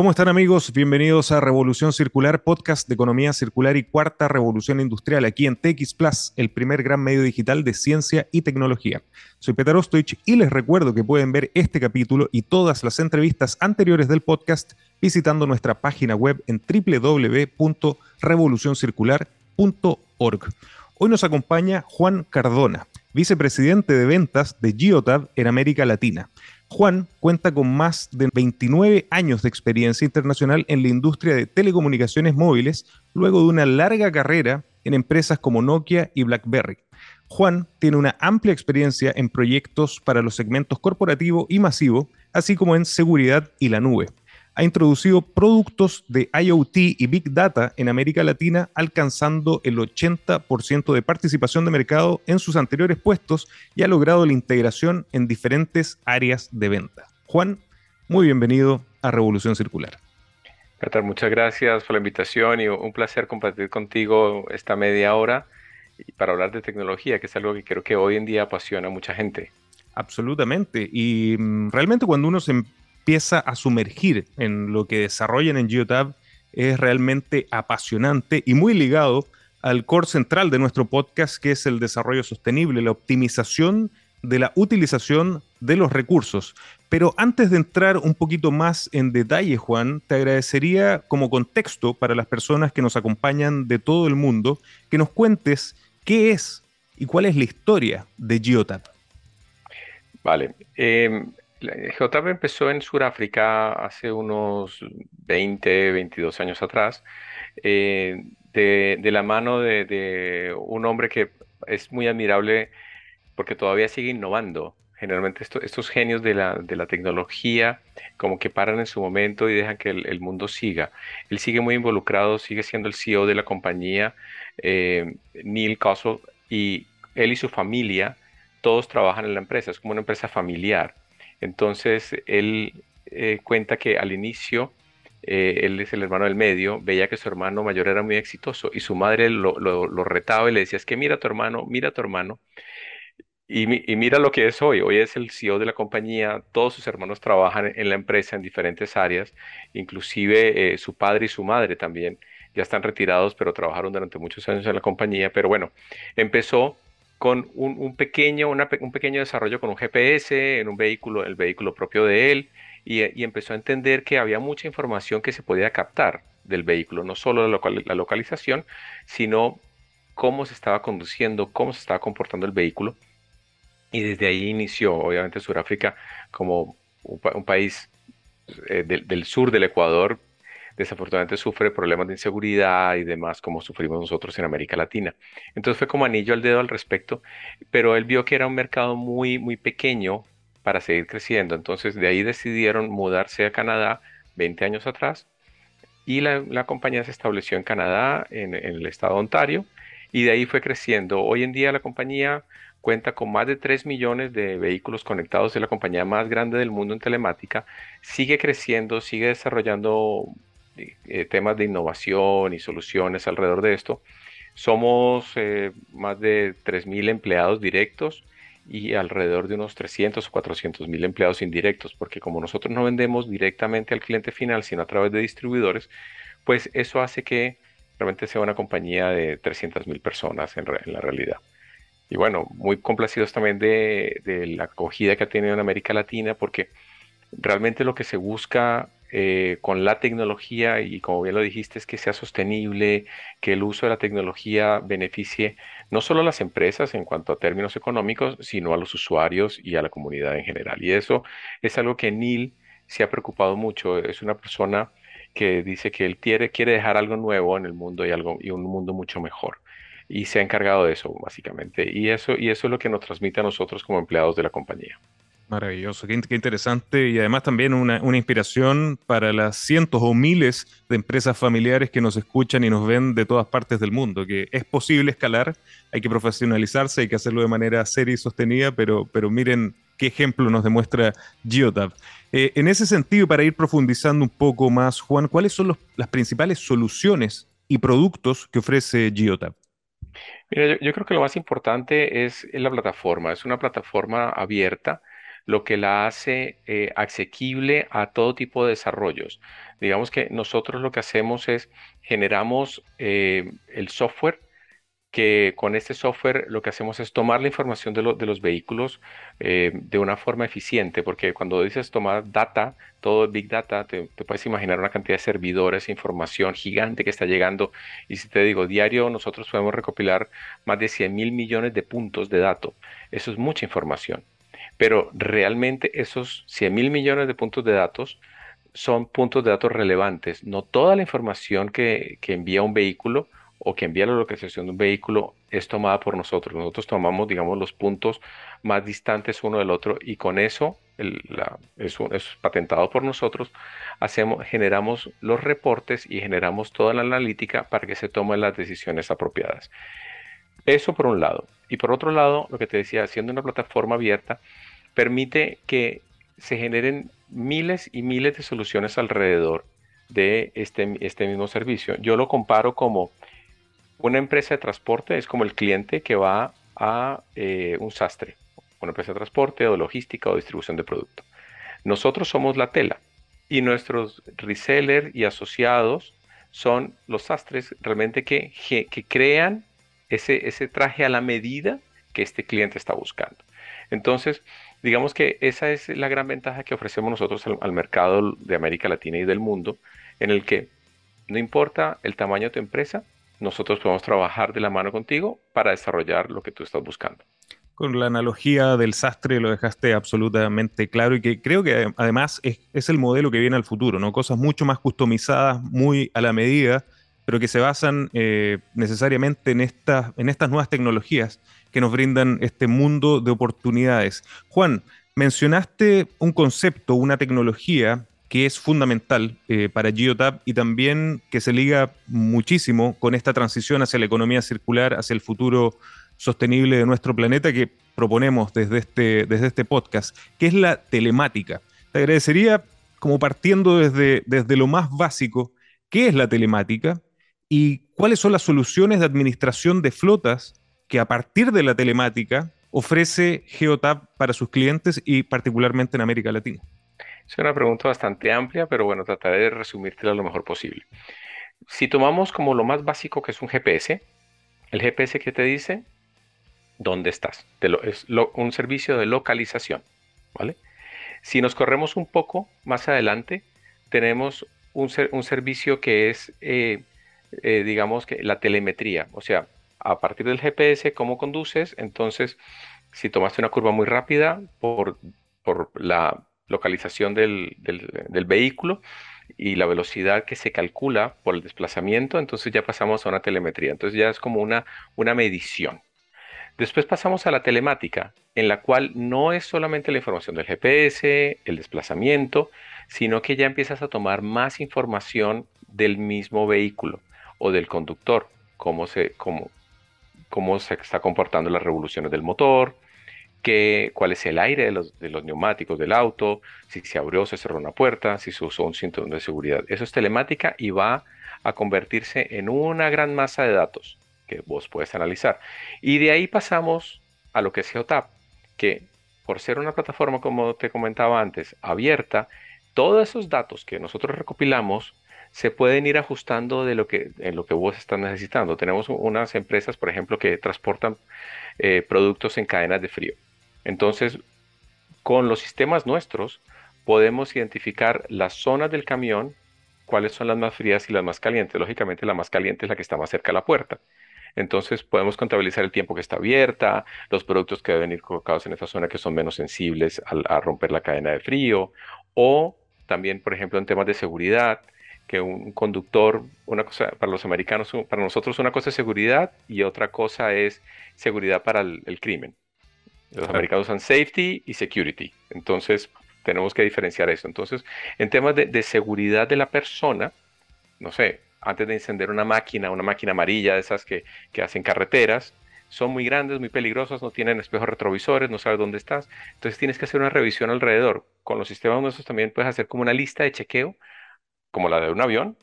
¿Cómo están amigos? Bienvenidos a Revolución Circular, podcast de economía circular y cuarta revolución industrial aquí en TX Plus, el primer gran medio digital de ciencia y tecnología. Soy Peter Ostoich y les recuerdo que pueden ver este capítulo y todas las entrevistas anteriores del podcast visitando nuestra página web en www.revolucioncircular.org. Hoy nos acompaña Juan Cardona, vicepresidente de ventas de Geotab en América Latina. Juan cuenta con más de 29 años de experiencia internacional en la industria de telecomunicaciones móviles, luego de una larga carrera en empresas como Nokia y BlackBerry. Juan tiene una amplia experiencia en proyectos para los segmentos corporativo y masivo, así como en seguridad y la nube ha introducido productos de IoT y Big Data en América Latina, alcanzando el 80% de participación de mercado en sus anteriores puestos y ha logrado la integración en diferentes áreas de venta. Juan, muy bienvenido a Revolución Circular. Peter, muchas gracias por la invitación y un placer compartir contigo esta media hora para hablar de tecnología, que es algo que creo que hoy en día apasiona a mucha gente. Absolutamente. Y mm, realmente cuando uno se empieza a sumergir en lo que desarrollan en Geotab es realmente apasionante y muy ligado al core central de nuestro podcast, que es el desarrollo sostenible, la optimización de la utilización de los recursos. Pero antes de entrar un poquito más en detalle, Juan, te agradecería como contexto para las personas que nos acompañan de todo el mundo, que nos cuentes qué es y cuál es la historia de Geotab. Vale. Eh, Geotab empezó en Sudáfrica hace unos 20, 22 años atrás, eh, de, la mano de, un hombre que es muy admirable porque todavía sigue innovando. Generalmente estos genios de la, tecnología como que paran en su momento y dejan que el, mundo siga. Él sigue muy involucrado, sigue siendo el CEO de la compañía, eh, Neil Castle, y él y su familia, todos trabajan en la empresa, es como una empresa familiar. Entonces, él eh, cuenta que al inicio, eh, él es el hermano del medio, veía que su hermano mayor era muy exitoso y su madre lo, retaba y le decía, es que mira a tu hermano, mira a tu hermano. Y, mira lo que es hoy. Hoy es el CEO de la compañía, todos sus hermanos trabajan en la empresa en diferentes áreas, inclusive eh, su padre y su madre también ya están retirados, pero trabajaron durante muchos años en la compañía. Pero bueno, empezó con un, pequeño, un pequeño desarrollo con un GPS en un vehículo, el vehículo propio de él, y, empezó a entender que había mucha información que se podía captar del vehículo, no solo la, localización, sino cómo se estaba conduciendo, cómo se estaba comportando el vehículo. Y desde ahí inició, obviamente, Sudáfrica como un, país eh, del, sur del Ecuador, desafortunadamente sufre problemas de inseguridad y demás como sufrimos nosotros en América Latina. Entonces fue como anillo al dedo al respecto, pero él vio que era un mercado muy, muy pequeño para seguir creciendo. Entonces de ahí decidieron mudarse a Canadá 20 años atrás y la, compañía se estableció en Canadá, en, en el estado de Ontario, y de ahí fue creciendo. Hoy en día la compañía cuenta con más de 3 millones de vehículos conectados, es la compañía más grande del mundo en telemática, sigue creciendo, sigue desarrollando eh, temas de innovación y soluciones alrededor de esto. Somos eh, más de 3.000 empleados directos y alrededor de unos 300 o 400 mil empleados indirectos, porque como nosotros no vendemos directamente al cliente final, sino a través de distribuidores, pues eso hace que realmente sea una compañía de 300 mil personas en, la realidad. Y bueno, muy complacidos también de, de, la acogida que ha tenido en América Latina, porque realmente lo que se busca eh, con la tecnología y como bien lo dijiste es que sea sostenible, que el uso de la tecnología beneficie no solo a las empresas en cuanto a términos económicos, sino a los usuarios y a la comunidad en general. Y eso es algo que Neil se ha preocupado mucho. Es una persona que dice que él quiere, quiere dejar algo nuevo en el mundo y, algo, y un mundo mucho mejor. Y se ha encargado de eso, básicamente. Y eso, y eso es lo que nos transmite a nosotros como empleados de la compañía. Maravilloso, qué, interesante y además también una, inspiración para las cientos o miles de empresas familiares que nos escuchan y nos ven de todas partes del mundo, que es posible escalar, hay que profesionalizarse, hay que hacerlo de manera seria y sostenida, pero, pero miren qué ejemplo nos demuestra Geotab. Eh, en ese sentido, para ir profundizando un poco más, Juan, ¿cuáles son las principales soluciones y productos que ofrece Geotab? Mira, yo creo que lo más importante es la plataforma, es una plataforma abierta lo que la hace eh, asequible a todo tipo de desarrollos. Digamos que nosotros lo que hacemos es generamos eh, el software que con este software lo que hacemos es tomar la información de, los vehículos eh, de una forma eficiente, porque cuando dices tomar data, todo Big Data, te, puedes imaginar una cantidad de servidores, información gigante que está llegando. Y si te digo, diario nosotros podemos recopilar más de 100 mil millones de puntos de datos. Eso es mucha información. Pero realmente esos 100 mil millones de puntos de datos son puntos de datos relevantes. No toda la información que, que envía un vehículo o que envía la localización de un vehículo es tomada por nosotros. Nosotros tomamos, digamos, los puntos más distantes uno del otro y con eso, eso es patentado por nosotros, hacemos, generamos los reportes y generamos toda la analítica para que se tomen las decisiones apropiadas. Eso por un lado. Y por otro lado, lo que te decía, siendo una plataforma abierta, permite que se generen miles y miles de soluciones alrededor de este, este mismo servicio. Yo lo comparo como una empresa de transporte es como el cliente que va a eh, un sastre, una empresa de transporte o logística o distribución de producto. Nosotros somos la tela y nuestros resellers y asociados son los sastres realmente que, que crean ese, ese traje a la medida que este cliente está buscando. Entonces, digamos que esa es la gran ventaja que ofrecemos nosotros al, al, mercado de América Latina y del mundo, en el que no importa el tamaño de tu empresa, nosotros podemos trabajar de la mano contigo para desarrollar lo que tú estás buscando. Con la analogía del sastre lo dejaste absolutamente claro y que creo que además es, el modelo que viene al futuro, ¿no? Cosas mucho más customizadas, muy a la medida, pero que se basan eh, necesariamente en, en estas nuevas tecnologías que nos brindan este mundo de oportunidades. Juan, mencionaste un concepto, una tecnología que es fundamental eh, para Geotab y también que se liga muchísimo con esta transición hacia la economía circular, hacia el futuro sostenible de nuestro planeta que proponemos desde este, desde este podcast, que es la telemática. Te agradecería, como partiendo desde, desde lo más básico, qué es la telemática y cuáles son las soluciones de administración de flotas que a partir de la telemática ofrece Geotab para sus clientes y particularmente en América Latina. Es una pregunta bastante amplia, pero bueno, trataré de resumírtela lo mejor posible. Si tomamos como lo más básico que es un GPS, el GPS que te dice dónde estás, es un servicio de localización, ¿vale? Si nos corremos un poco más adelante, tenemos un, servicio que es, eh, eh, digamos que la telemetría, o sea, a partir del GPS, cómo conduces, entonces, si tomaste una curva muy rápida por, por la localización del, vehículo y la velocidad que se calcula por el desplazamiento, entonces ya pasamos a una telemetría. Entonces ya es como una, una medición. Después pasamos a la telemática, en la cual no es solamente la información del GPS, el desplazamiento, sino que ya empiezas a tomar más información del mismo vehículo o del conductor, cómo se, cómo, cómo se está comportando las revoluciones del motor, cuál es el aire de los, neumáticos del auto, si se abrió o se cerró una puerta, si se usó un cinturón de seguridad. Eso es telemática y va a convertirse en una gran masa de datos que vos puedes analizar. Y de ahí pasamos a lo que es Geotap, que por ser una plataforma, como te comentaba antes, abierta, todos esos datos que nosotros recopilamos se pueden ir ajustando de lo que, en lo que vos estás necesitando. Tenemos unas empresas, por ejemplo, que transportan eh, productos en cadenas de frío. Entonces, con los sistemas nuestros, podemos identificar las zonas del camión, cuáles son las más frías y las más calientes. Lógicamente, la más caliente es la que está más cerca de la puerta. Entonces, podemos contabilizar el tiempo que está abierta, los productos que deben ir colocados en esa zona que son menos sensibles a, romper la cadena de frío, o también, por ejemplo, en temas de seguridad, que un conductor, una cosa para los americanos, para nosotros una cosa es seguridad y otra cosa es seguridad para el crimen. Los americanos usan safety y security. Entonces, tenemos que diferenciar eso. Entonces, en temas de, seguridad de la persona, no sé, antes de encender una máquina, una máquina amarilla de esas que, hacen carreteras, son muy grandes, muy peligrosas, no tienen espejos retrovisores, no sabes dónde estás. Entonces tienes que hacer una revisión alrededor. Con los sistemas nuestros también puedes hacer como una lista de chequeo, como la de un avión,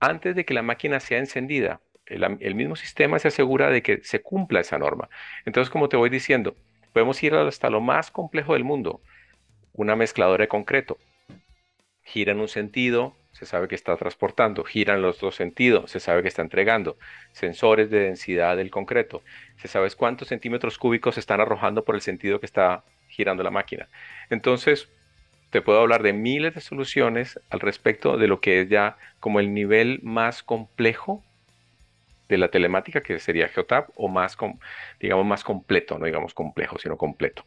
antes de que la máquina sea encendida. el mismo sistema se asegura de que se cumpla esa norma. Entonces, como te voy diciendo, podemos ir hasta lo más complejo del mundo. una mezcladora de concreto. Gira en un sentido, se sabe que está transportando, gira en los dos sentidos, se sabe que está entregando. Sensores de densidad del concreto, se sabe cuántos centímetros cúbicos están arrojando por el sentido que está girando la máquina. Entonces, te puedo hablar de miles de soluciones al respecto de lo que es ya como el nivel más complejo de la telemática, que sería Geotab, o más, digamos, más completo, no digamos complejo, sino completo.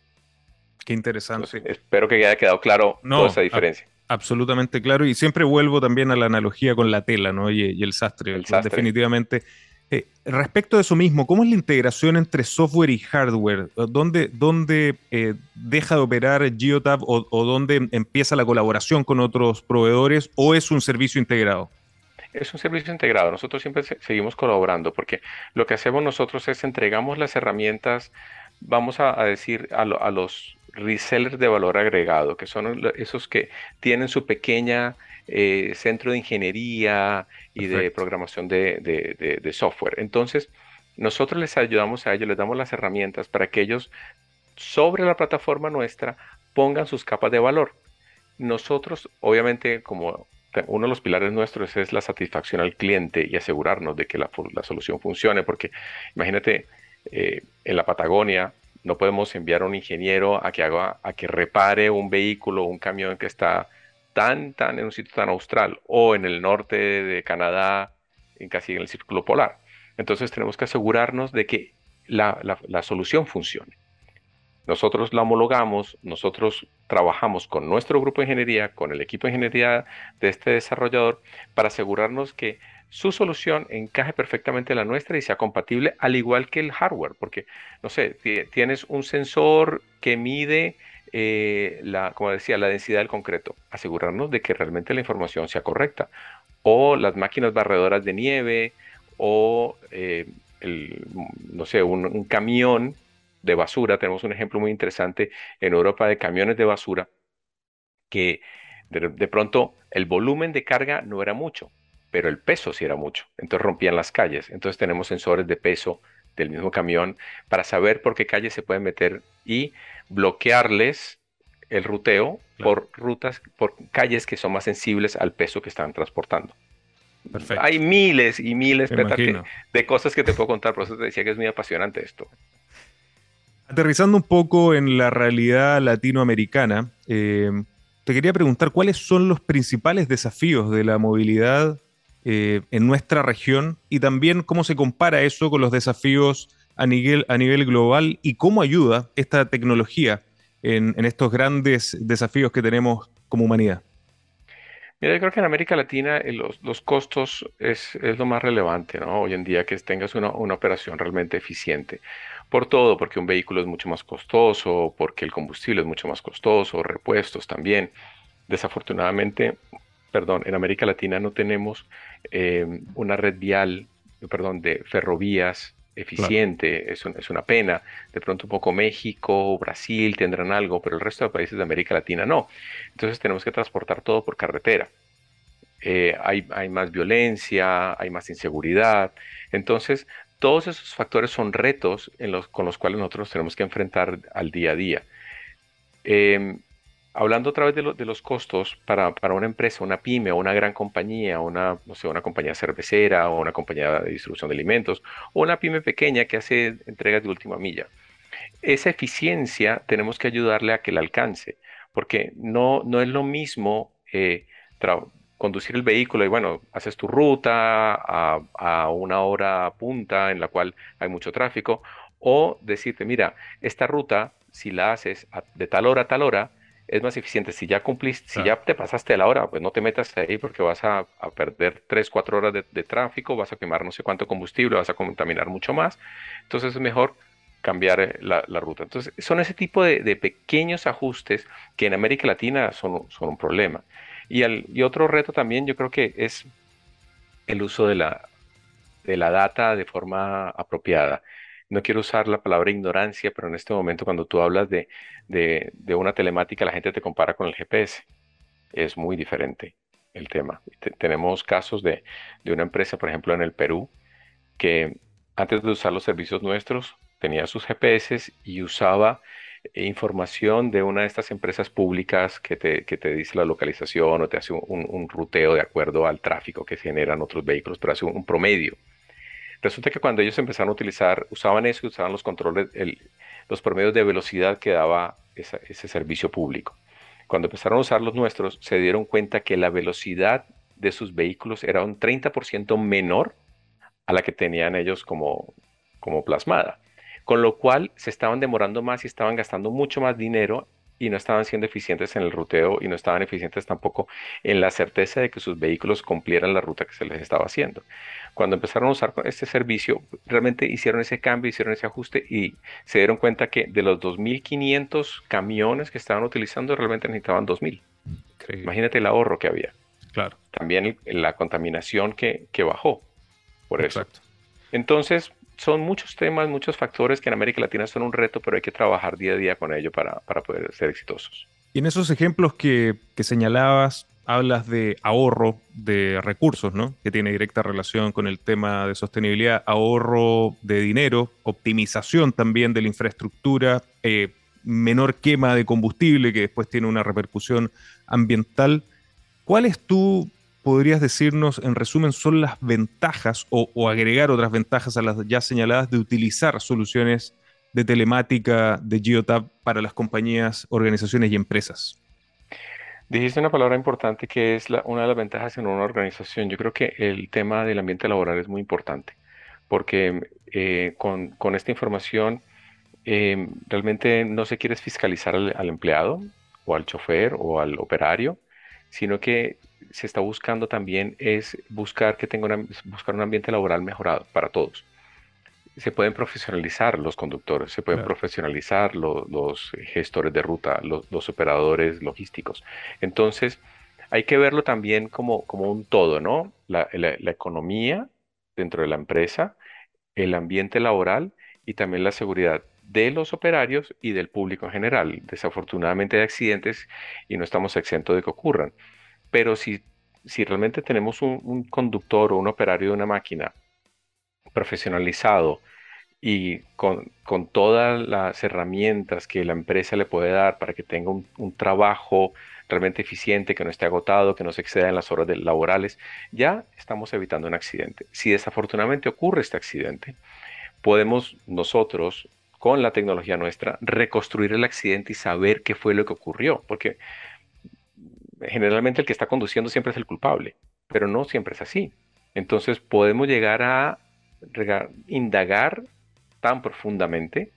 Qué interesante. espero que haya quedado claro toda esa diferencia. absolutamente claro. Y siempre vuelvo también a la analogía con la tela ¿no? y, el sastre. El sastre. Definitivamente eh, respecto de eso mismo, ¿cómo es la integración entre software y hardware? ¿Dónde, dónde eh, deja de operar Geotab o, dónde empieza la colaboración con otros proveedores o es un servicio integrado? Es un servicio integrado. Nosotros siempre seguimos colaborando porque lo que hacemos nosotros es entregamos las herramientas, vamos a, decir, a, los resellers de valor agregado, que son esos que tienen su pequeña eh, centro de ingeniería y de programación de, software. Entonces, nosotros les ayudamos a ellos, les damos las herramientas para que ellos sobre la plataforma nuestra pongan sus capas de valor. Nosotros, obviamente, como uno de los pilares nuestros es la satisfacción al cliente y asegurarnos de que la, solución funcione, porque imagínate, eh, en la Patagonia no podemos enviar a un ingeniero a que haga, a que repare un vehículo, un camión que está tan, tan en un sitio tan austral o en el norte de Canadá, en casi en el círculo polar. Entonces tenemos que asegurarnos de que la, la, solución funcione. Nosotros la homologamos, nosotros trabajamos con nuestro grupo de ingeniería, con el equipo de ingeniería de este desarrollador, para asegurarnos que su solución encaje perfectamente en la nuestra y sea compatible, al igual que el hardware, porque, no sé, tienes un sensor que mide eh, la, como decía, la densidad del concreto, asegurarnos de que realmente la información sea correcta. O las máquinas barredoras de nieve, o eh, no sé, un, camión de basura. Tenemos un ejemplo muy interesante en Europa de camiones de basura que de, pronto el volumen de carga no era mucho, pero el peso sí era mucho. Entonces rompían las calles. Entonces tenemos sensores de peso del mismo camión para saber por qué calles se pueden meter y bloquearles el ruteo por rutas, por calles que son más sensibles al peso que están transportando. Perfecto. Hay miles y miles de cosas que te puedo contar, por eso te decía que es muy apasionante esto. Aterrizando un poco en la realidad latinoamericana, eh, te quería preguntar cuáles son los principales desafíos de la movilidad eh, en nuestra región y también cómo se compara eso con los desafíos a nivel, a nivel global y cómo ayuda esta tecnología en, estos grandes desafíos que tenemos como humanidad. Mira, yo creo que en América Latina eh, los, costos es, lo más relevante, ¿no? Hoy en día que tengas una, una, operación realmente eficiente. Por todo, porque un vehículo es mucho más costoso, porque el combustible es mucho más costoso, repuestos también. Desafortunadamente, perdón, en América Latina no tenemos eh, una red vial, perdón, de ferrovías eficiente, es, es, una pena. De pronto un poco México, Brasil tendrán algo, pero el resto de países de América Latina no. Entonces tenemos que transportar todo por carretera. Eh, hay, hay, más violencia, hay más inseguridad. Entonces, todos esos factores son retos en los, con los cuales nosotros tenemos que enfrentar al día a día. Eh, hablando otra vez de, los costos para, una empresa, una pyme o una gran compañía, una, no sé, una compañía cervecera o una compañía de distribución de alimentos o una pyme pequeña que hace entregas de última milla. Esa eficiencia tenemos que ayudarle a que la alcance, porque no, no es lo mismo eh, conducir el vehículo y bueno, haces tu ruta a, a una hora punta en la cual hay mucho tráfico, o decirte, mira, esta ruta, si la haces de tal hora a tal hora, es más eficiente. Si ya cumpliste, si ya te pasaste de la hora, pues no te metas ahí porque vas a, perder 3, 4 horas de, tráfico, vas a quemar no sé cuánto combustible, vas a contaminar mucho más. Entonces es mejor cambiar eh, la, ruta. Entonces son ese tipo de, pequeños ajustes que en América Latina son, son un problema. Y, y otro reto también yo creo que es el uso de la, de la data de forma apropiada no quiero usar la palabra ignorancia, pero en este momento cuando tú hablas de, una telemática, la gente te compara con el GPS. Es muy diferente el tema. tenemos casos de, una empresa, por ejemplo, en el Perú, que antes de usar los servicios nuestros, tenía sus GPS y usaba información de una de estas empresas públicas que te, que te dice la localización o te hace un, un, ruteo de acuerdo al tráfico que generan otros vehículos, pero hace un, promedio. Resulta que cuando ellos empezaron a utilizar, usaban eso, usaban los controles, los promedios de velocidad que daba ese servicio público. Cuando empezaron a usar los nuestros, se dieron cuenta que la velocidad de sus vehículos era un 30% menor a la que tenían ellos como, como plasmada. Con lo cual se estaban demorando más y estaban gastando mucho más dinero y no estaban siendo eficientes en el ruteo y no estaban eficientes tampoco en la certeza de que sus vehículos cumplieran la ruta que se les estaba haciendo. Cuando empezaron a usar este servicio, realmente hicieron ese cambio, hicieron ese ajuste y se dieron cuenta que de los 2.500 camiones que estaban utilizando, realmente necesitaban 2.000. Imagínate el ahorro que había. Claro. También la contaminación que, que bajó por Exacto. eso. Entonces, son muchos temas, muchos factores que en América Latina son un reto, pero hay que trabajar día a día con ello para, poder ser exitosos. Y en esos ejemplos que, señalabas, hablas de ahorro de recursos, ¿no? Que tiene directa relación con el tema de sostenibilidad, ahorro de dinero, optimización también de la infraestructura, eh, menor quema de combustible que después tiene una repercusión ambiental. ¿Cuál es tu podrías decirnos, en resumen, son las ventajas o, agregar otras ventajas a las ya señaladas de utilizar soluciones de telemática de Geotab para las compañías, organizaciones y empresas? Dijiste una palabra importante que es una de las ventajas en una organización. Yo creo que el tema del ambiente laboral es muy importante porque eh, con, esta información eh, realmente no se quiere fiscalizar al empleado o al chofer o al operario, sino que se está buscando también es buscar que tenga buscar un ambiente laboral mejorado para todos. Se pueden profesionalizar los conductores, se pueden profesionalizar los gestores de ruta, los, operadores logísticos. Entonces, hay que verlo también como, como un todo, ¿no? La, la economía dentro de la empresa, el ambiente laboral y también la seguridad de los operarios y del público en general. Desafortunadamente hay accidentes y no estamos exentos de que ocurran. Pero si, si realmente tenemos un, conductor o un operario de una máquina profesionalizado y con, todas las herramientas que la empresa le puede dar para que tenga un, trabajo realmente eficiente, que no esté agotado, que no se exceda en las horas laborales, ya estamos evitando un accidente. Si desafortunadamente ocurre este accidente, podemos nosotros, con la tecnología nuestra, reconstruir el accidente y saber qué fue lo que ocurrió, porque generalmente el que está conduciendo siempre es el culpable, pero no siempre es así. Entonces podemos llegar a indagar tan profundamente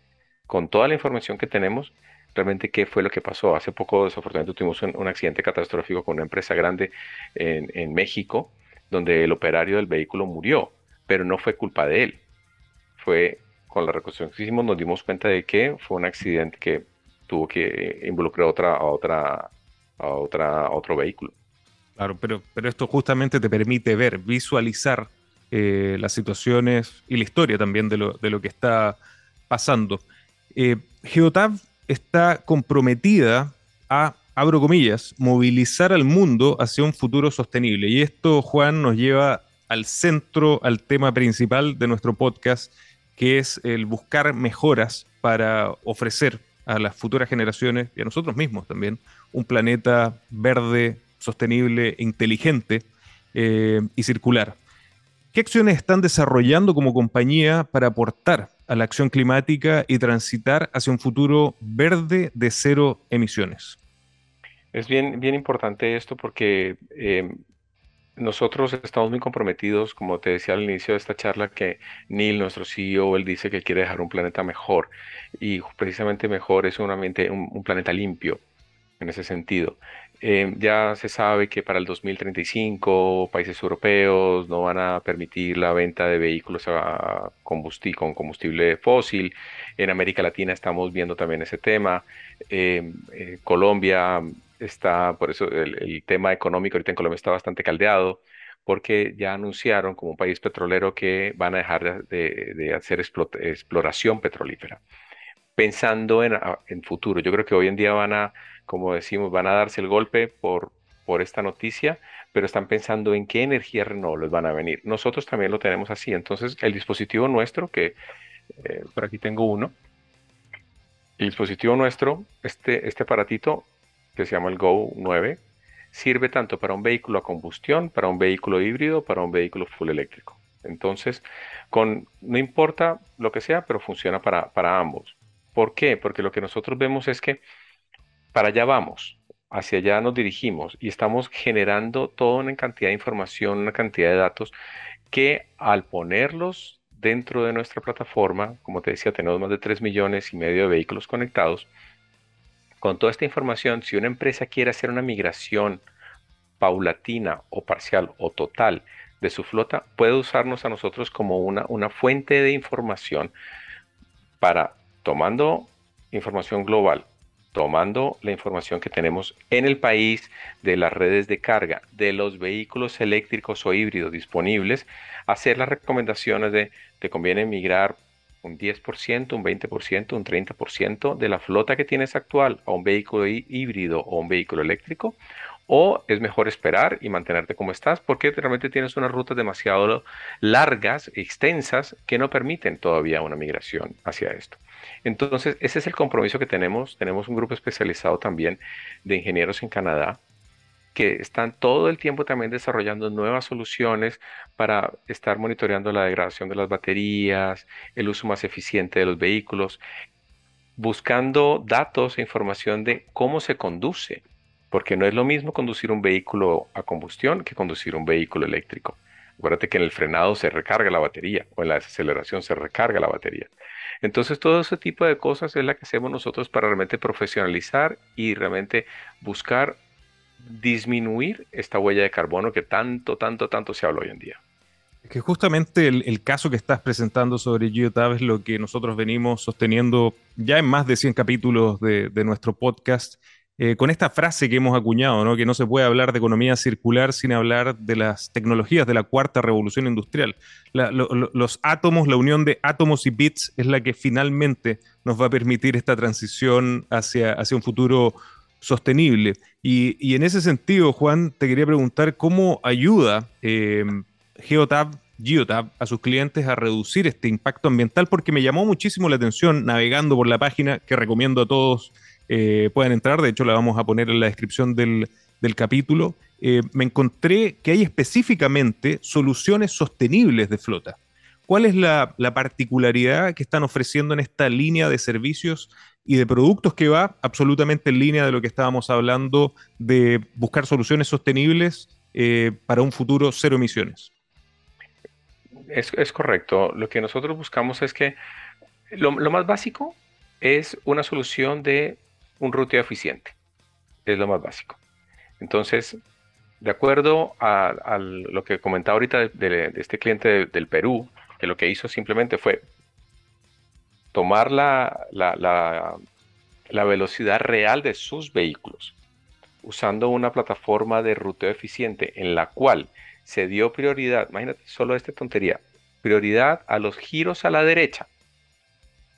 con toda la información que tenemos realmente qué fue lo que pasó. Hace poco, desafortunadamente, tuvimos un, accidente catastrófico con una empresa grande en, México, donde el operario del vehículo murió, pero no fue culpa de él. Fue con la reconstrucción que hicimos, nos dimos cuenta de que fue un accidente que tuvo que involucrar otra, a otra a, otra, otro vehículo. Claro, pero, pero esto justamente te permite ver, visualizar eh, las situaciones y la historia también de lo, de lo que está pasando. Eh, Geotab está comprometida a, abro comillas, movilizar al mundo hacia un futuro sostenible. Y esto, Juan, nos lleva al centro, al tema principal de nuestro podcast, que es el buscar mejoras para ofrecer a las futuras generaciones y a nosotros mismos también un planeta verde, sostenible, inteligente eh, y circular. ¿Qué acciones están desarrollando como compañía para aportar a la acción climática y transitar hacia un futuro verde de cero emisiones? Es bien, bien importante esto porque eh, nosotros estamos muy comprometidos, como te decía al inicio de esta charla, que Neil, nuestro CEO, él dice que quiere dejar un planeta mejor y precisamente mejor es un ambiente, un planeta limpio, en ese sentido. Eh, ya se sabe que para el 2035 países europeos no van a permitir la venta de vehículos a con combustible fósil. En América Latina estamos viendo también ese tema. Eh, eh, Colombia está, por eso el, tema económico ahorita en Colombia está bastante caldeado porque ya anunciaron como un país petrolero que van a dejar de, hacer exploración petrolífera. Pensando en, en futuro, yo creo que hoy en día van a como decimos, van a darse el golpe por, por esta noticia, pero están pensando en qué energías renovables van a venir. Nosotros también lo tenemos así. Entonces, el dispositivo nuestro, que eh, por aquí tengo uno, El dispositivo nuestro, este, este aparatito que se llama el Go 9, sirve tanto para un vehículo a combustión, para un vehículo híbrido, para un vehículo full eléctrico. Entonces, con, no importa lo que sea, pero funciona para, para ambos. ¿Por qué? Porque lo que nosotros vemos es que para allá vamos, hacia allá nos dirigimos y estamos generando toda una cantidad de información, una cantidad de datos que al ponerlos dentro de nuestra plataforma, como te decía, tenemos más de 3 millones y medio de vehículos conectados, con toda esta información, si una empresa quiere hacer una migración paulatina o parcial o total de su flota, puede usarnos a nosotros como una, fuente de información para, tomando información global, tomando la información que tenemos en el país de las redes de carga, de los vehículos eléctricos o híbridos disponibles, hacer las recomendaciones de te conviene migrar un 10%, un 20%, un 30% de la flota que tienes actual a un vehículo híbrido o un vehículo eléctrico, o es mejor esperar y mantenerte como estás porque realmente tienes unas rutas demasiado largas, extensas, que no permiten todavía una migración hacia esto. Entonces, ese es el compromiso que tenemos. Tenemos un grupo especializado también de ingenieros en Canadá que están todo el tiempo también desarrollando nuevas soluciones para estar monitoreando la degradación de las baterías, el uso más eficiente de los vehículos, buscando datos e información de cómo se conduce, porque no es lo mismo conducir un vehículo a combustión que conducir un vehículo eléctrico. Acuérdate que en el frenado se recarga la batería o en la desaceleración se recarga la batería. Entonces, todo ese tipo de cosas es la que hacemos nosotros para realmente profesionalizar y realmente buscar disminuir esta huella de carbono que tanto, tanto, tanto se habla hoy en día. Es que justamente el, caso que estás presentando sobre GeoTab es lo que nosotros venimos sosteniendo ya en más de 100 capítulos de, nuestro podcast, eh, con esta frase que hemos acuñado, ¿no? que no se puede hablar de economía circular sin hablar de las tecnologías de la cuarta revolución industrial. los átomos, la unión de átomos y bits es la que finalmente nos va a permitir esta transición hacia, hacia un futuro sostenible. Y, en ese sentido, Juan, te quería preguntar cómo ayuda eh, Geotab, Geotab a sus clientes a reducir este impacto ambiental, porque me llamó muchísimo la atención navegando por la página que recomiendo a todos eh, puedan entrar, de hecho la vamos a poner en la descripción del, capítulo. Eh, me encontré que hay específicamente soluciones sostenibles de flota. ¿Cuál es la, particularidad que están ofreciendo en esta línea de servicios y de productos que va absolutamente en línea de lo que estábamos hablando de buscar soluciones sostenibles eh, para un futuro cero emisiones. Es, correcto. Lo que nosotros buscamos es que lo, más básico es una solución de un ruteo eficiente. Es lo más básico. Entonces, de acuerdo a, lo que comentaba ahorita de, este cliente del Perú, que lo que hizo simplemente fue tomar la, la, velocidad real de sus vehículos, usando una plataforma de ruteo eficiente en la cual se dio prioridad, imagínate solo esta tontería, prioridad a los giros a la derecha,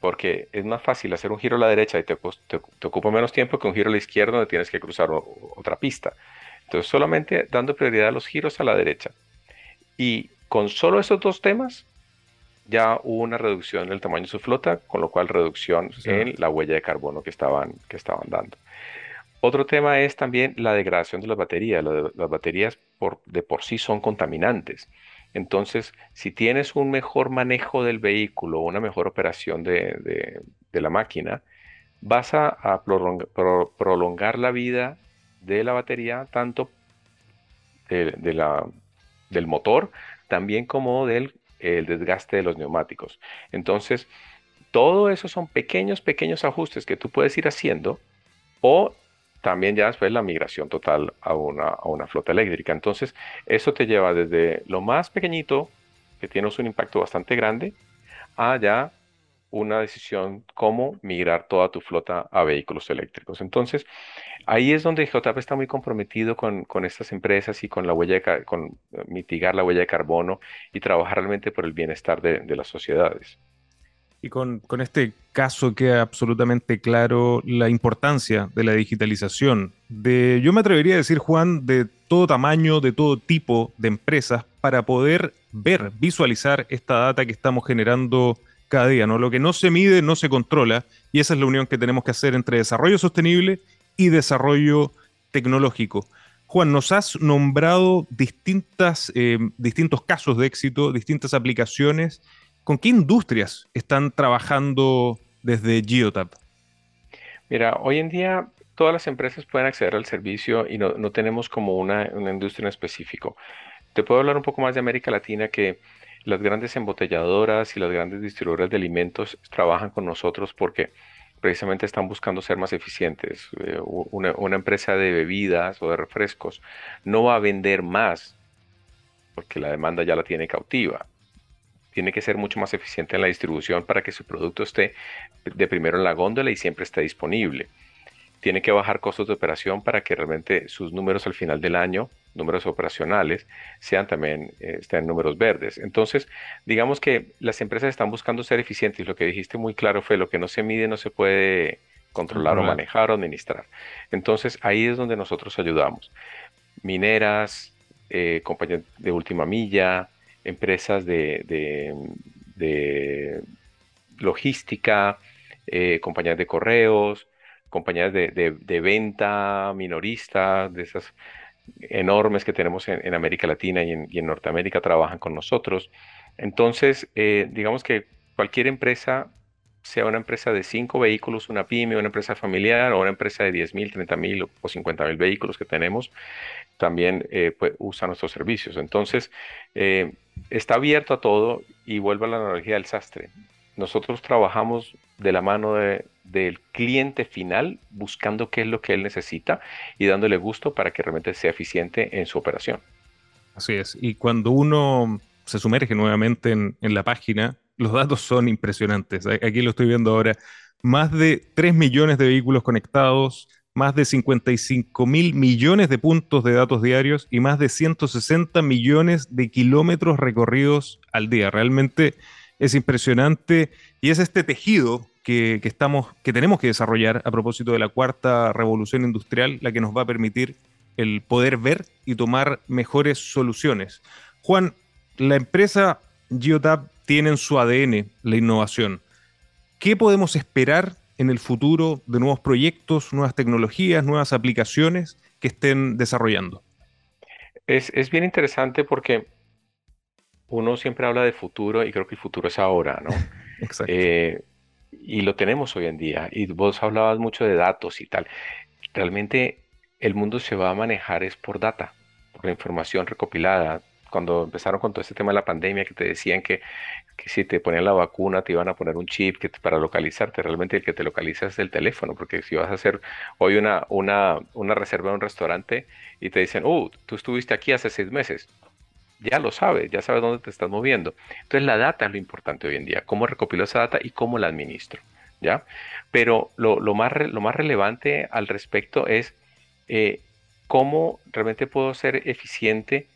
porque es más fácil hacer un giro a la derecha y te, te, ocupa menos tiempo que un giro a la izquierda donde tienes que cruzar otra pista. Entonces solamente dando prioridad a los giros a la derecha. Y con solo esos dos temas, ya hubo una reducción en el tamaño de su flota, con lo cual reducción en la huella de carbono que estaban, que estaban dando. Otro tema es también la degradación de las baterías. Las baterías por, de por sí son contaminantes. Entonces, si tienes un mejor manejo del vehículo, una mejor operación de, la máquina, vas a, prolongar la vida de la batería, tanto de, la, del motor, también como del el desgaste de los neumáticos. Entonces, todo eso son pequeños, pequeños ajustes que tú puedes ir haciendo o también ya después la migración total a una, a una flota eléctrica. Entonces, eso te lleva desde lo más pequeñito, que tienes un impacto bastante grande, a ya una decisión cómo migrar toda tu flota a vehículos eléctricos. Entonces, ahí es donde JP está muy comprometido con, con estas empresas y con la huella con eh, mitigar la huella de carbono y trabajar realmente por el bienestar de, de las sociedades. Y con, con, este caso queda absolutamente claro la importancia de la digitalización. De, yo me atrevería a decir, Juan, de todo tamaño, de todo tipo de empresas, para poder ver, visualizar esta data que estamos generando cada día, ¿no? Lo que no se mide no se controla y esa es la unión que tenemos que hacer entre desarrollo sostenible y desarrollo tecnológico. Juan, nos has nombrado distintas, eh, distintos casos de éxito, distintas aplicaciones. ¿Con qué industrias están trabajando desde Geotab? Mira, hoy en día todas las empresas pueden acceder al servicio y no, tenemos como una, una, industria en específico. Te puedo hablar un poco más de América Latina que las grandes embotelladoras y las grandes distribuidoras de alimentos trabajan con nosotros porque precisamente están buscando ser más eficientes. Eh, una, una, empresa de bebidas o de refrescos no va a vender más porque la demanda ya la tiene cautiva. Tiene que ser mucho más eficiente en la distribución para que su producto esté de primero en la góndola y siempre esté disponible tiene que bajar costos de operación para que realmente sus números al final del año, números operacionales, sean también, eh, estén números verdes. Entonces, digamos que las empresas están buscando ser eficientes lo que dijiste muy claro fue lo que no se mide no se puede controlar o manejar o administrar. Entonces, ahí es donde nosotros ayudamos. Mineras, eh, compañías de última milla, empresas de, de, logística, eh, compañías de correos, compañías de, venta minorista, de esas enormes que tenemos en, América Latina y en, Norteamérica, trabajan con nosotros. Entonces, eh, digamos que cualquier empresa, sea una empresa de cinco vehículos, una pyme, una empresa familiar o una empresa de 10 mil, 30 mil o 50 mil vehículos que tenemos, también eh, pues, usa nuestros servicios. Entonces, eh, está abierto a todo y vuelve a la analogía del sastre nosotros trabajamos de la mano del cliente final, buscando qué es lo que él necesita y dándole gusto para que realmente sea eficiente en su operación. Así es. Y cuando uno se sumerge nuevamente en, la página, los datos son impresionantes. Aquí lo estoy viendo ahora. Más de 3 millones de vehículos conectados, más de 55 mil millones de puntos de datos diarios y más de 160 millones de kilómetros recorridos al día. Realmente es impresionante y es este tejido que, estamos, que tenemos que desarrollar a propósito de la cuarta revolución industrial, la que nos va a permitir el poder ver y tomar mejores soluciones. Juan, la empresa Geotab tiene en su ADN la innovación. ¿Qué podemos esperar en el futuro de nuevos proyectos, nuevas tecnologías, nuevas aplicaciones que estén desarrollando? Es, es bien interesante porque uno siempre habla de futuro y creo que el futuro es ahora, ¿no? Exacto. Eh, y lo tenemos hoy en día. Y vos hablabas mucho de datos y tal. Realmente el mundo se va a manejar es por data, por la información recopilada. Cuando empezaron con todo este tema de la pandemia, que te decían que, que si te ponían la vacuna te iban a poner un chip que para localizarte, realmente el que te localiza es el teléfono, porque si vas a hacer hoy una, una, una reserva en un restaurante y te dicen, oh, tú estuviste aquí hace seis meses, ya lo sabes, ya sabes dónde te estás moviendo. Entonces la data es lo importante hoy en día, cómo recopilo esa data y cómo la administro, ¿ya? Pero lo, más, lo más relevante al respecto es eh, cómo realmente puedo ser eficiente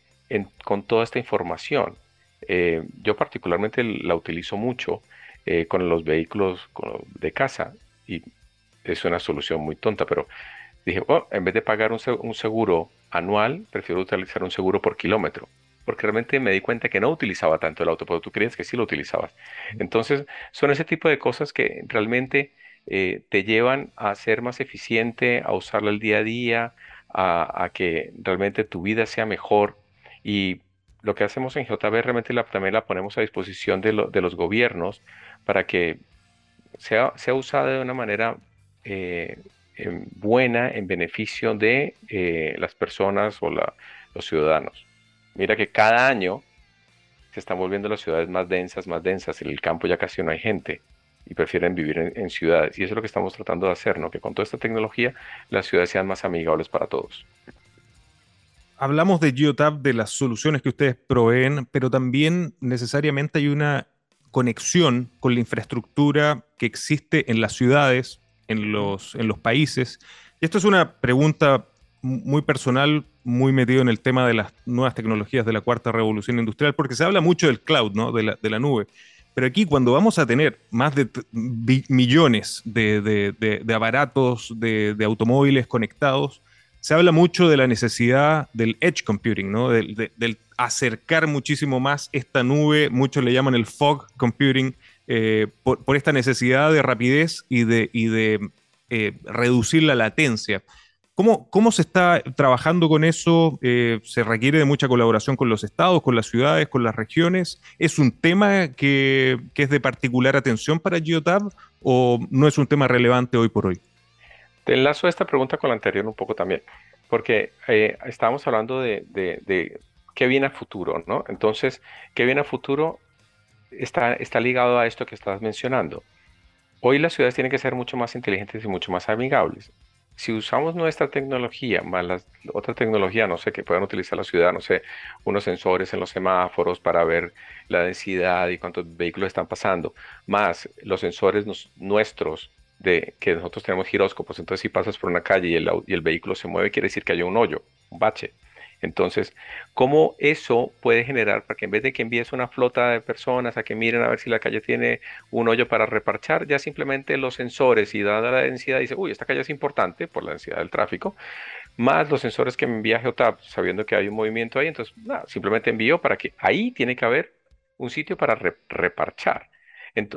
con toda esta información. Eh, yo particularmente la utilizo mucho eh, con los vehículos de casa y es una solución muy tonta, pero dije, oh, en vez de pagar un seguro anual, prefiero utilizar un seguro por kilómetro porque realmente me di cuenta que no utilizaba tanto el auto, pero tú creías que sí lo utilizabas. Entonces, son ese tipo de cosas que realmente eh, te llevan a ser más eficiente, a usarlo el día a día, a, que realmente tu vida sea mejor. Y lo que hacemos en JB realmente la, también la ponemos a disposición de, los gobiernos para que sea, sea usada de una manera eh, buena en beneficio de eh, las personas o los ciudadanos. Mira que cada año se están volviendo las ciudades más densas, más densas. En el campo ya casi no hay gente y prefieren vivir en, ciudades. Y eso es lo que estamos tratando de hacer, ¿no? Que con toda esta tecnología las ciudades sean más amigables para todos. Hablamos de Geotab, de las soluciones que ustedes proveen, pero también necesariamente hay una conexión con la infraestructura que existe en las ciudades, en los, en los países. Y esto es una pregunta muy personal, muy metido en el tema de las nuevas tecnologías de la cuarta revolución industrial, porque se habla mucho del cloud, ¿no? de, la, de la nube. Pero aquí cuando vamos a tener más de millones de, de, aparatos, de, automóviles conectados, se habla mucho de la necesidad del edge computing, ¿no? del, acercar muchísimo más esta nube, muchos le llaman el fog computing, eh, por, esta necesidad de rapidez y de, y de eh, reducir la latencia. ¿Cómo, ¿Cómo, se está trabajando con eso? Eh, ¿Se requiere de mucha colaboración con los estados, con las ciudades, con las regiones? ¿Es un tema que, que es de particular atención para Geotab o no es un tema relevante hoy por hoy? Te enlazo esta pregunta con la anterior un poco también, porque eh, estábamos hablando de, de, qué viene a futuro, ¿no? Entonces, qué viene a futuro está, está ligado a esto que estás mencionando. Hoy las ciudades tienen que ser mucho más inteligentes y mucho más amigables. Si usamos nuestra tecnología, más la otra tecnología, no sé, que puedan utilizar la ciudad, no sé, unos sensores en los semáforos para ver la densidad y cuántos vehículos están pasando, más los sensores nuestros de que nosotros tenemos giróscopos, entonces si pasas por una calle y el, y el vehículo se mueve, quiere decir que hay un hoyo, un bache. Entonces, ¿cómo eso puede generar para que en vez de que envíes una flota de personas a que miren a ver si la calle tiene un hoyo para reparchar, ya simplemente los sensores y dada la densidad dice, uy, esta calle es importante por la densidad del tráfico, más los sensores que me envía Geotab sabiendo que hay un movimiento ahí, entonces, nada, simplemente envío para que ahí tiene que haber un sitio para reparchar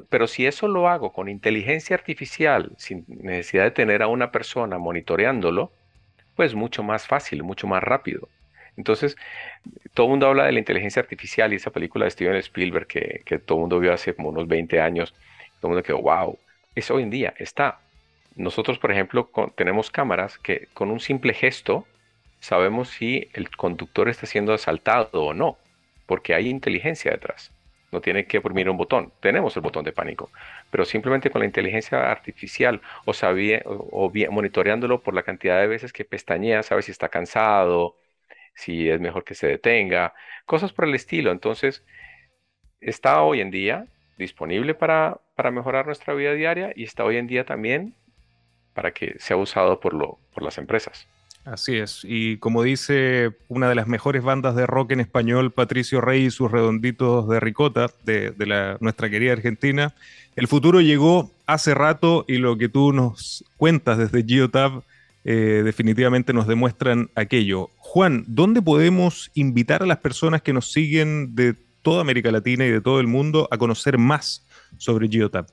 pero si eso lo hago con inteligencia artificial, sin necesidad de tener a una persona monitoreándolo, pues mucho más fácil, mucho más rápido. Entonces, todo el mundo habla de la inteligencia artificial y esa película de Steven Spielberg que, todo el mundo vio hace como unos 20 años, todo el mundo quedó, wow, eso hoy en día está. Nosotros, por ejemplo, tenemos cámaras que con un simple gesto sabemos si el conductor está siendo asaltado o no, porque hay inteligencia detrás no tiene que oprimir un botón. Tenemos el botón de pánico, pero simplemente con la inteligencia artificial o, o, monitoreándolo por la cantidad de veces que pestañea, sabe si está cansado, si es mejor que se detenga, cosas por el estilo. Entonces, está hoy en día disponible para, para mejorar nuestra vida diaria y está hoy en día también para que sea usado por, lo, por las empresas. Así es, y como dice una de las mejores bandas de rock en español, Patricio Rey y sus redonditos de ricota, de, la, nuestra querida Argentina, el futuro llegó hace rato y lo que tú nos cuentas desde Geotab eh, definitivamente nos demuestran aquello. Juan, ¿dónde podemos invitar a las personas que nos siguen de toda América Latina y de todo el mundo a conocer más sobre Geotab?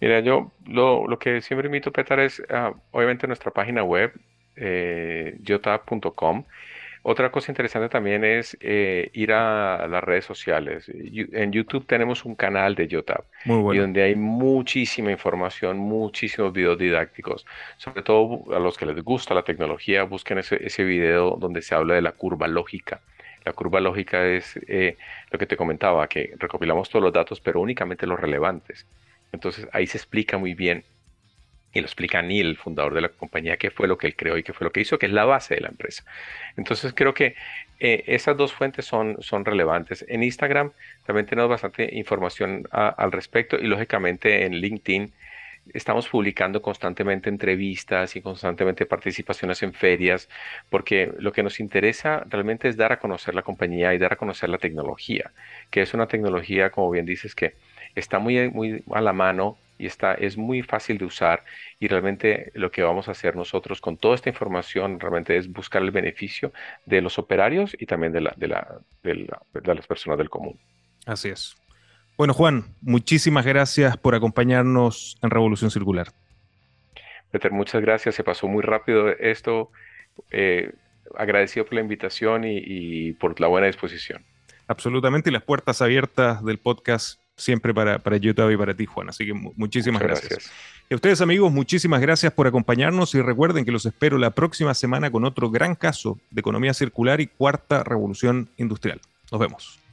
Mira, yo lo, que siempre invito, Petar, es ah, obviamente nuestra página web, eh, Otra cosa interesante también es eh, ir a las redes sociales. En YouTube tenemos un canal de Yotab y donde hay muchísima información, muchísimos videos didácticos. Sobre todo a los que les gusta la tecnología, busquen ese, ese video donde se habla de la curva lógica. La curva lógica es eh, lo que te comentaba, que recopilamos todos los datos, pero únicamente los relevantes. Entonces ahí se explica muy bien y lo explica Neil, el fundador de la compañía, qué fue lo que él creó y qué fue lo que hizo, que es la base de la empresa. Entonces creo que eh, esas dos fuentes son, son relevantes. En Instagram también tenemos bastante información al respecto y lógicamente en LinkedIn estamos publicando constantemente entrevistas y constantemente participaciones en ferias, porque lo que nos interesa realmente es dar a conocer la compañía y dar a conocer la tecnología, que es una tecnología, como bien dices, que está muy, muy a la mano y está, es muy fácil de usar y realmente lo que vamos a hacer nosotros con toda esta información realmente es buscar el beneficio de los operarios y también de, la, de, la, de, las personas del común. Así es. Bueno, Juan, muchísimas gracias por acompañarnos en Revolución Circular. Peter, muchas gracias. Se pasó muy rápido esto. Eh, agradecido por la invitación y por la buena disposición. Absolutamente, y las puertas abiertas del podcast siempre para, para YouTube y para ti, Juan. Así que muchísimas gracias. Y a ustedes, amigos, muchísimas gracias por acompañarnos y recuerden que los espero la próxima semana con otro gran caso de economía circular y cuarta revolución industrial. Nos vemos.